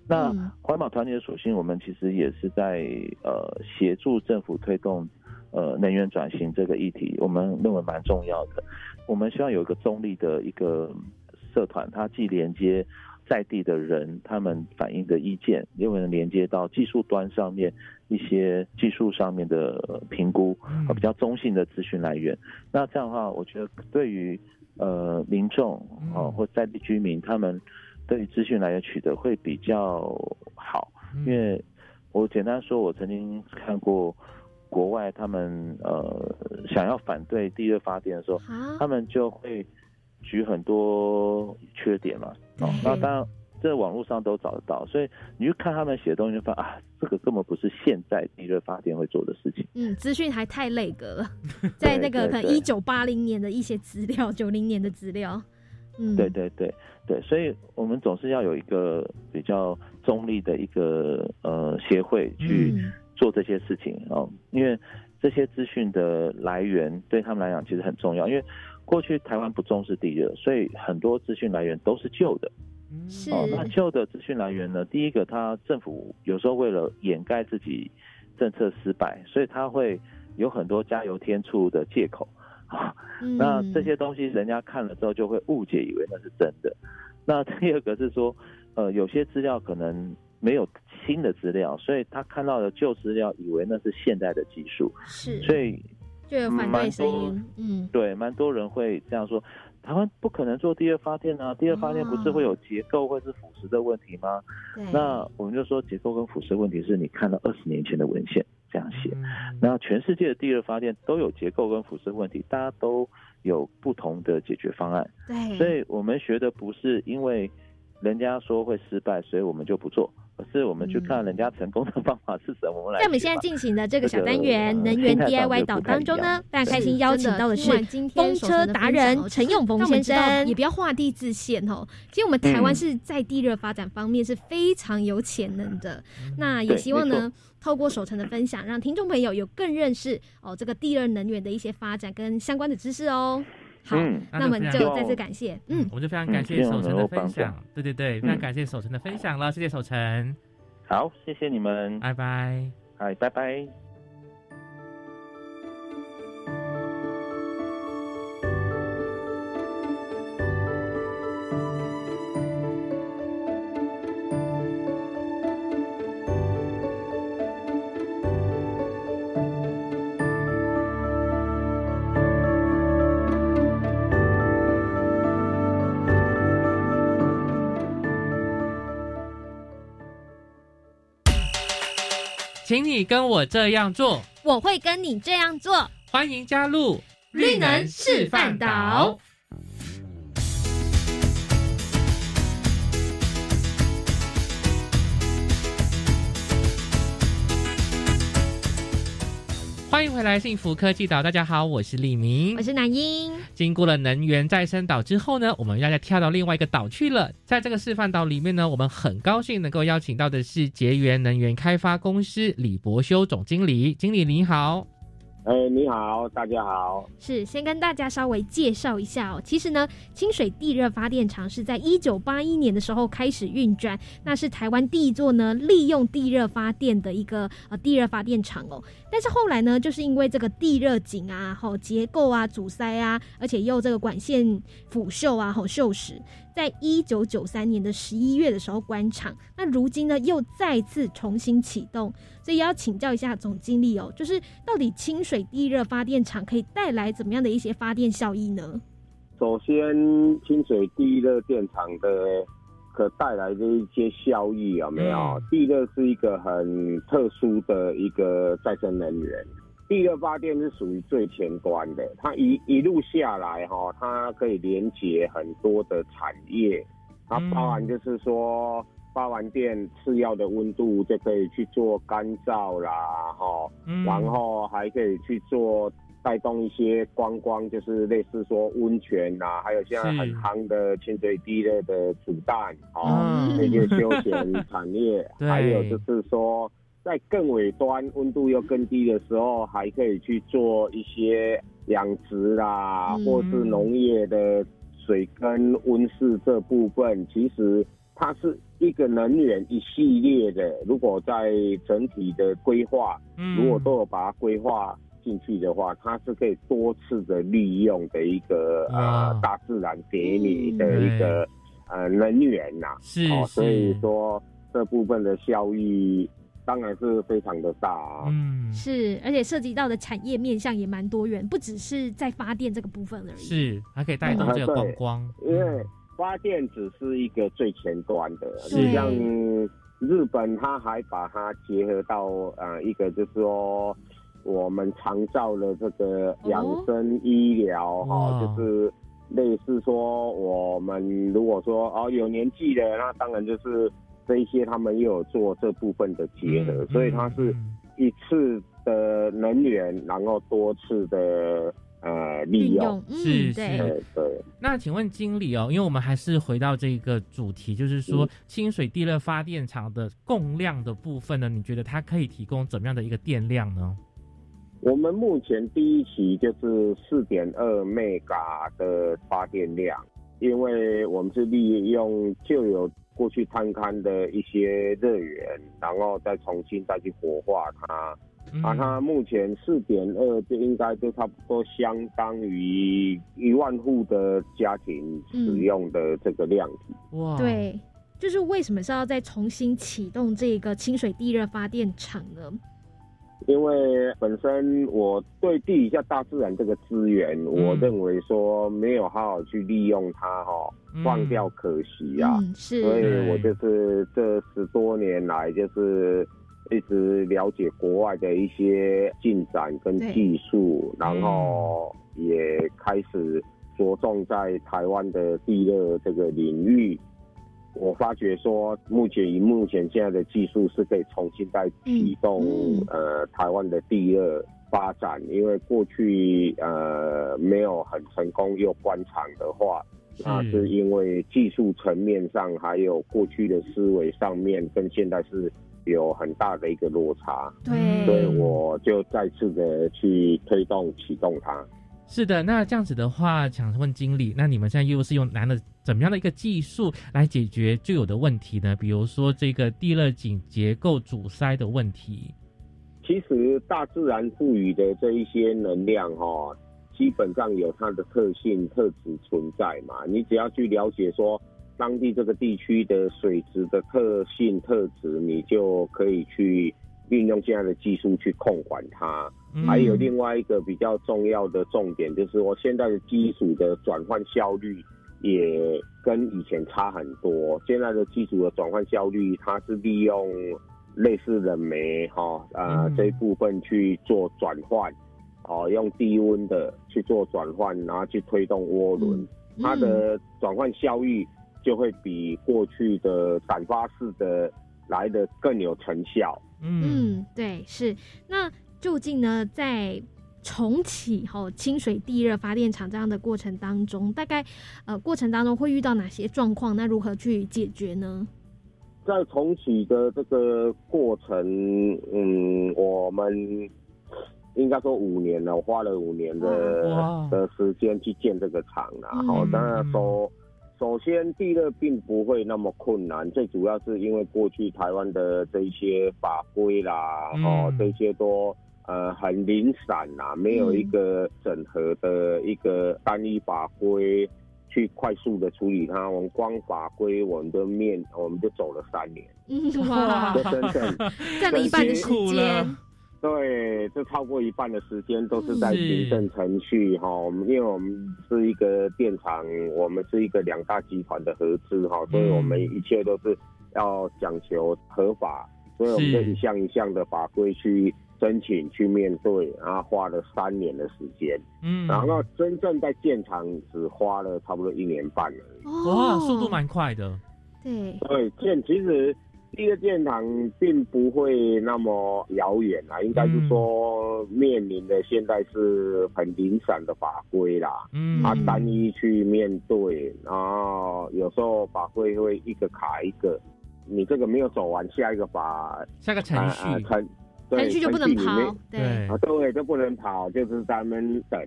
那环保团体的属性，我们其实也是在呃协助政府推动呃能源转型这个议题，我们认为蛮重要的。我们希望有一个中立的一个社团，它既连接。在地的人，他们反映的意见，也能连接到技术端上面一些技术上面的评估，比较中性的资讯来源。那这样的话，我觉得对于呃民众哦或在地居民，他们对于资讯来源取得会比较好。因为我简单说，我曾经看过国外他们呃想要反对地热发电的时候，他们就会。举很多缺点嘛，哦，那当然这网络上都找得到，所以你去看他们写的东西，就发啊，这个根本不是现在地热发电会做的事情。嗯，资讯还太累格了，在那个可能一九八零年的一些资料，九零年的资料。嗯，对对对对，所以我们总是要有一个比较中立的一个呃协会去做这些事情哦，因为这些资讯的来源对他们来讲其实很重要，因为。过去台湾不重视地热，所以很多资讯来源都是旧的。是哦，那旧的资讯来源呢？第一个，他政府有时候为了掩盖自己政策失败，所以他会有很多加油添醋的借口 啊。那这些东西人家看了之后就会误解，以为那是真的。那第二个是说，呃，有些资料可能没有新的资料，所以他看到的旧资料，以为那是现代的技术。是，所以。就有反对声音，嗯，对，蛮多人会这样说，台湾不可能做第二发电啊，第二发电不是会有结构或是腐蚀的问题吗？那我们就说结构跟腐蚀问题是你看了二十年前的文献这样写，那全世界的第二发电都有结构跟腐蚀问题，大家都有不同的解决方案，对，所以我们学的不是因为人家说会失败，所以我们就不做。可是我们去看人家成功的方法是什么？我们来。在我们现在进行的这个小单元“能源 DIY 岛”当中呢，非常开心邀请到的是风车达人陈永峰先生。也不要画地自限哦，其实我们台湾是在地热发展方面是非常有潜能的。那也希望呢，透过守成的分享，让听众朋友有更认识哦这个地热能源的一些发展跟相关的知识哦。好，那我们就再次感谢，嗯，我们就非常感谢守城的分享，对对对，非常感谢守城的分享了，谢谢守城，好，谢谢你们，拜拜，嗨，拜拜。请你跟我这样做，我会跟你这样做。欢迎加入绿能示范岛。欢迎回来，幸福科技岛。大家好，我是李明，我是南英。经过了能源再生岛之后呢，我们要再跳到另外一个岛去了。在这个示范岛里面呢，我们很高兴能够邀请到的是捷源能源开发公司李博修总经理。经理你好。哎，你好，大家好。是，先跟大家稍微介绍一下哦。其实呢，清水地热发电厂是在一九八一年的时候开始运转，那是台湾第一座呢利用地热发电的一个呃地热发电厂哦。但是后来呢，就是因为这个地热井啊、吼结构啊阻塞啊，而且又这个管线腐锈啊、吼锈蚀。在一九九三年的十一月的时候关厂，那如今呢又再次重新启动，所以要请教一下总经理哦，就是到底清水地热发电厂可以带来怎么样的一些发电效益呢？首先，清水地热电厂的可带来的一些效益有没有？地热是一个很特殊的一个再生能源。地热发电是属于最前端的，它一一路下来哈，它可以连接很多的产业，它包含就是说发完电次要的温度就可以去做干燥啦哈，然后还可以去做带动一些观光，就是类似说温泉呐，还有现在很夯的清水地热的煮蛋啊，那些休闲产业，还有就是说。在更尾端，温度又更低的时候，还可以去做一些养殖啦，或是农业的水跟温室这部分。其实它是一个能源一系列的。如果在整体的规划，如果都有把它规划进去的话，它是可以多次的利用的一个呃大自然给你的一个呃能源呐。是，所以说这部分的效益。当然是非常的大啊，嗯，是，而且涉及到的产业面向也蛮多元，不只是在发电这个部分而已，是，还可以带动这个观光，因为发电只是一个最前端的，像日本，它还把它结合到呃一个就是说我们常造的这个养生医疗哈，就是类似说我们如果说哦有年纪的，那当然就是。这一些他们又有做这部分的结合，所以它是一次的能源，然后多次的呃利用，是是，对。那请问经理哦，因为我们还是回到这个主题，就是说清水地热发电厂的供量的部分呢，你觉得它可以提供怎么样的一个电量呢？我们目前第一期就是四点二 mega 的发电量，因为我们是利用就有。过去探勘的一些热源，然后再重新再去活化它，啊，它目前四点二就应该就差不多相当于一万户的家庭使用的这个量体。哇，对，就是为什么是要再重新启动这个清水地热发电厂呢？因为本身我对地下大自然这个资源，我认为说没有好好去利用它，哈，放掉可惜啊。是，所以我就是这十多年来，就是一直了解国外的一些进展跟技术，然后也开始着重在台湾的地热这个领域。我发觉说，目前以目前现在的技术是可以重新再启动呃台湾的第二发展，因为过去呃没有很成功又关厂的话，那是因为技术层面上还有过去的思维上面跟现在是有很大的一个落差，对，所以我就再次的去推动启动它。是的，那这样子的话，想问经理，那你们现在又是用难的怎么样的一个技术来解决旧有的问题呢？比如说这个地热井结构阻塞的问题。其实大自然赋予的这一些能量，哈，基本上有它的特性特质存在嘛。你只要去了解说当地这个地区的水质的特性特质，你就可以去运用现在的技术去控管它。还有另外一个比较重要的重点，就是我现在的基础的转换效率也跟以前差很多。现在的基础的转换效率，它是利用类似冷媒哈啊这一部分去做转换，哦，用低温的去做转换，然后去推动涡轮，它的转换效率就会比过去的散发式的来的更有成效。嗯，对，是那。究竟呢，在重启哈清水地热发电厂这样的过程当中，大概呃过程当中会遇到哪些状况？那如何去解决呢？在重启的这个过程，嗯，我们应该说五年了，花了五年的的时间去建这个厂了。好，当然说，首先地热并不会那么困难，最主要是因为过去台湾的这些法规啦，哦，这些都。呃，很零散呐，没有一个整合的一个单一法规去快速的处理它。我们光法规，我们的面，我们就走了三年。哇，就真正 占了一半的时间。对，这超过一半的时间都是在行政程序哈。我们因为我们是一个电厂，我们是一个两大集团的合资哈，所以我们一切都是要讲求合法，所以我们就一项一项的法规去。申请去面对，然后花了三年的时间，嗯，然后真正在建厂只花了差不多一年半而已。哇，速度蛮快的。对，对，建其实第一个建厂并不会那么遥远啊，应该是说面临的现在是很零散的法规啦，嗯，它单一去面对，然后有时候法规会一个卡一个，你这个没有走完，下一个法下个程序。程。程序就不能跑，对，啊，对，就不能跑，就是咱们等，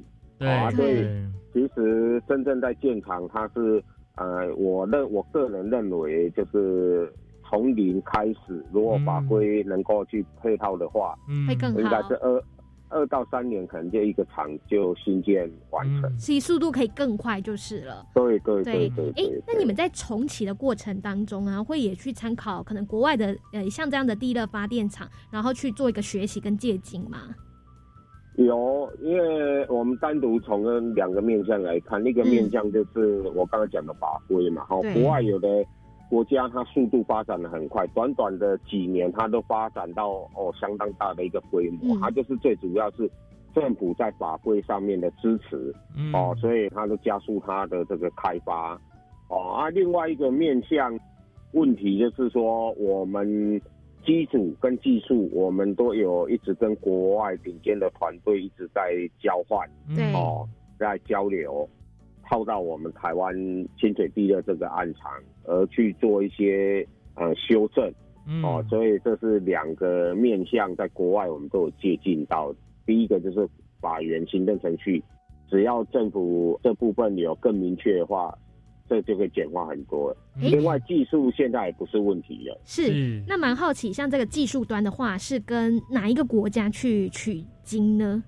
啊，对。其实真正在建厂，它是，呃，我认我个人认为，就是从零开始，如果法规能够去配套的话，会更好，应该是二。二到三年可能就一个厂就新建完成，所以速度可以更快就是了。对对对对。哎，那你们在重启的过程当中啊，会也去参考可能国外的呃像这样的地热发电厂，然后去做一个学习跟借鉴吗？有，因为我们单独从两个面向来看，那个面向就是我刚才讲的法规嘛，好，国外有的。国家它速度发展的很快，短短的几年，它都发展到哦相当大的一个规模。它就是最主要是政府在法规上面的支持，哦，所以它就加速它的这个开发。哦啊，另外一个面向问题就是说，我们基础跟技术，我们都有一直跟国外顶尖的团队一直在交换，哦，在交流。套到我们台湾清水地的这个案场，而去做一些呃修正，哦，所以这是两个面向，在国外我们都有接近到。第一个就是法源行政程序，只要政府这部分有更明确的话，这就会简化很多。另外技术现在也不是问题了。是，那蛮好奇，像这个技术端的话，是跟哪一个国家去取经呢？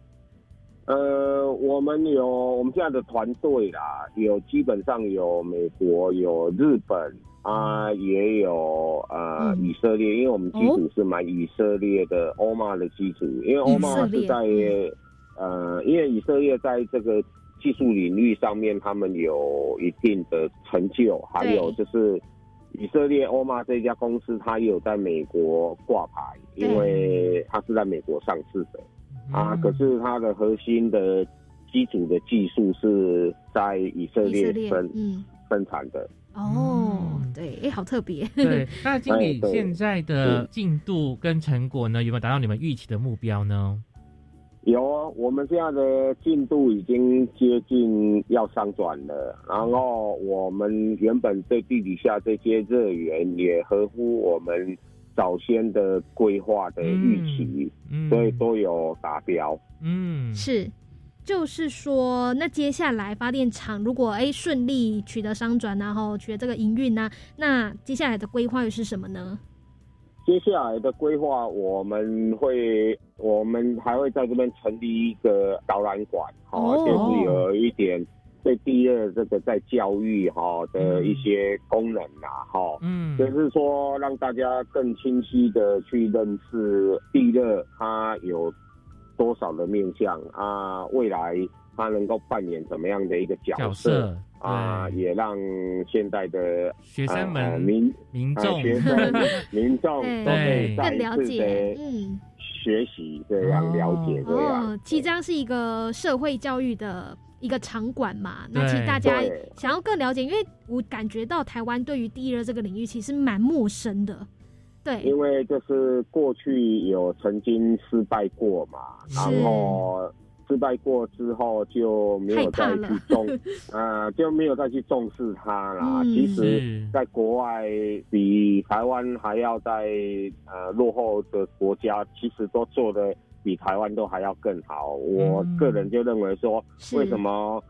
呃，我们有我们现在的团队啦，有基本上有美国，有日本啊，也有呃以色列，因为我们基础是买以色列的欧玛的基础，因为欧玛是在呃，因为以色列在这个技术领域上面，他们有一定的成就，还有就是以色列欧玛这家公司，它也有在美国挂牌，因为它是在美国上市的。啊，可是它的核心的基础的技术是在以色列生，嗯，生产的。哦，对，哎，好特别。对，那经理现在的进度跟成果呢，有没有达到你们预期的目标呢？有，我们现在的进度已经接近要上转了。然后我们原本对地底下这些热源也合乎我们早先的规划的预期，嗯所以都有达标。嗯，是。就是说，那接下来发电厂如果哎顺利取得商转，然后取得这个营运呢，那接下来的规划又是什么呢？接下来的规划，我们会，我们还会在这边成立一个导览馆，哈，就是有一点对第二这个在教育哈的一些功能呐，哈，嗯，就是说让大家更清晰的去认识地热，它有。多少的面向啊？未来它能够扮演怎么样的一个角色啊？也让现在的学生们、民民众、学生、民众都可以更了解，嗯，学习这样了解这样。其实这样是一个社会教育的一个场馆嘛。那其实大家想要更了解，因为我感觉到台湾对于地热这个领域其实蛮陌生的。对，因为就是过去有曾经失败过嘛，然后失败过之后就没有再去重，呃，就没有再去重视它啦。其实，在国外比台湾还要在呃落后的国家，其实都做的比台湾都还要更好。我个人就认为说，为什么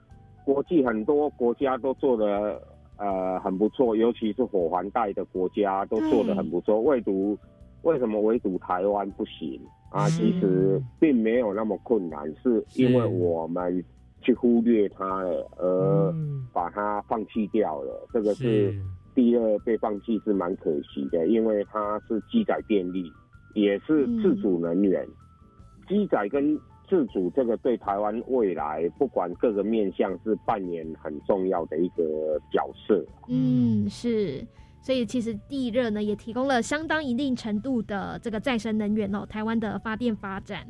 国际很多国家都做的。呃，很不错，尤其是火环带的国家都做得很不错。唯独为什么唯独台湾不行啊？其实并没有那么困难，是因为我们去忽略它了，而把它放弃掉了。这个是第二被放弃是蛮可惜的，因为它是机载电力，也是自主能源，机载跟。自主这个对台湾未来不管各个面向是扮演很重要的一个角色。嗯，是，所以其实地热呢也提供了相当一定程度的这个再生能源哦，台湾的发电发展。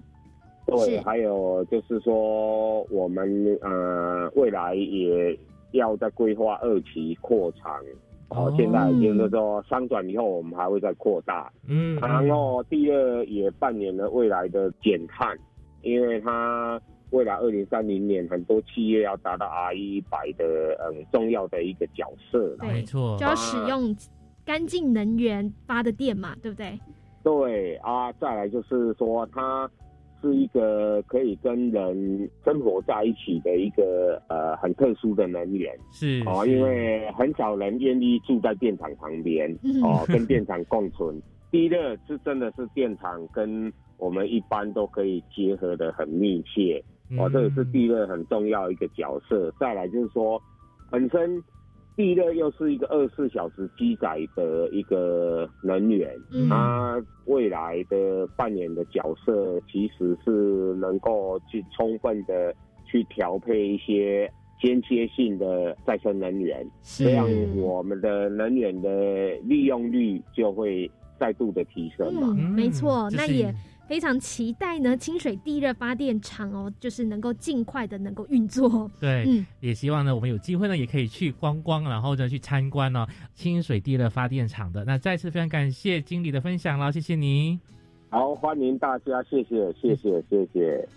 对，还有就是说我们呃未来也要在规划二期扩厂哦，现在已经是说商转以后我们还会再扩大。嗯，然后第二也扮演了未来的减碳。因为它未来二零三零年很多企业要达到 R 一百的嗯重要的一个角色，没错，就要使用干净能源发的电嘛，对不对？对啊，再来就是说它是一个可以跟人生活在一起的一个呃很特殊的能源，是哦，因为很少人愿意住在电厂旁边哦，跟电厂共存。第一个是真的是电厂跟我们一般都可以结合的很密切，哦，这也是地热很重要一个角色。再来就是说，本身地热又是一个二十四小时机载的一个能源，它未来的扮演的角色其实是能够去充分的去调配一些间接性的再生能源，这样我们的能源的利用率就会再度的提升嘛。没错，那也。非常期待呢，清水地热发电厂哦，就是能够尽快的能够运作。对，嗯，也希望呢，我们有机会呢，也可以去观光，然后呢去参观哦，清水地热发电厂的。那再次非常感谢经理的分享了，谢谢您。好，欢迎大家，谢谢，谢谢，谢谢。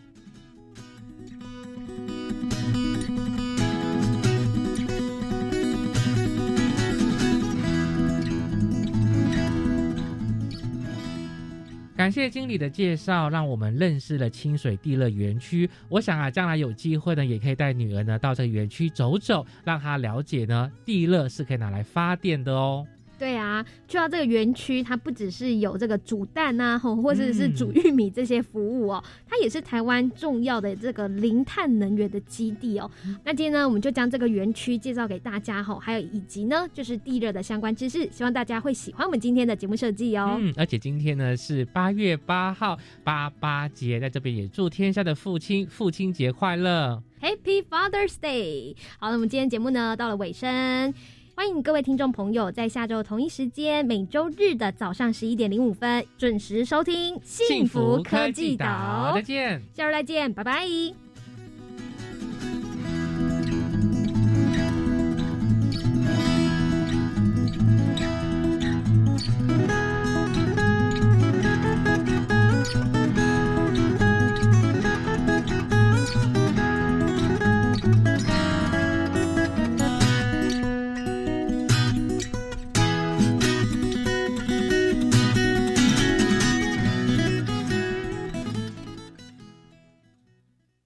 感谢经理的介绍，让我们认识了清水地热园区。我想啊，将来有机会呢，也可以带女儿呢到这园区走走，让她了解呢地热是可以拿来发电的哦。对啊，去到这个园区，它不只是有这个煮蛋啊，吼或者是煮玉米这些服务哦，它也是台湾重要的这个零碳能源的基地哦。那今天呢，我们就将这个园区介绍给大家吼，还有以及呢，就是地热的相关知识，希望大家会喜欢我们今天的节目设计哦。嗯，而且今天呢是八月八号八八节，在这边也祝天下的父亲父亲节快乐，Happy Father's Day。好，那我们今天节目呢到了尾声。欢迎各位听众朋友在下周同一时间，每周日的早上十一点零五分准时收听《幸福科技岛》。再见，下周再见，拜拜。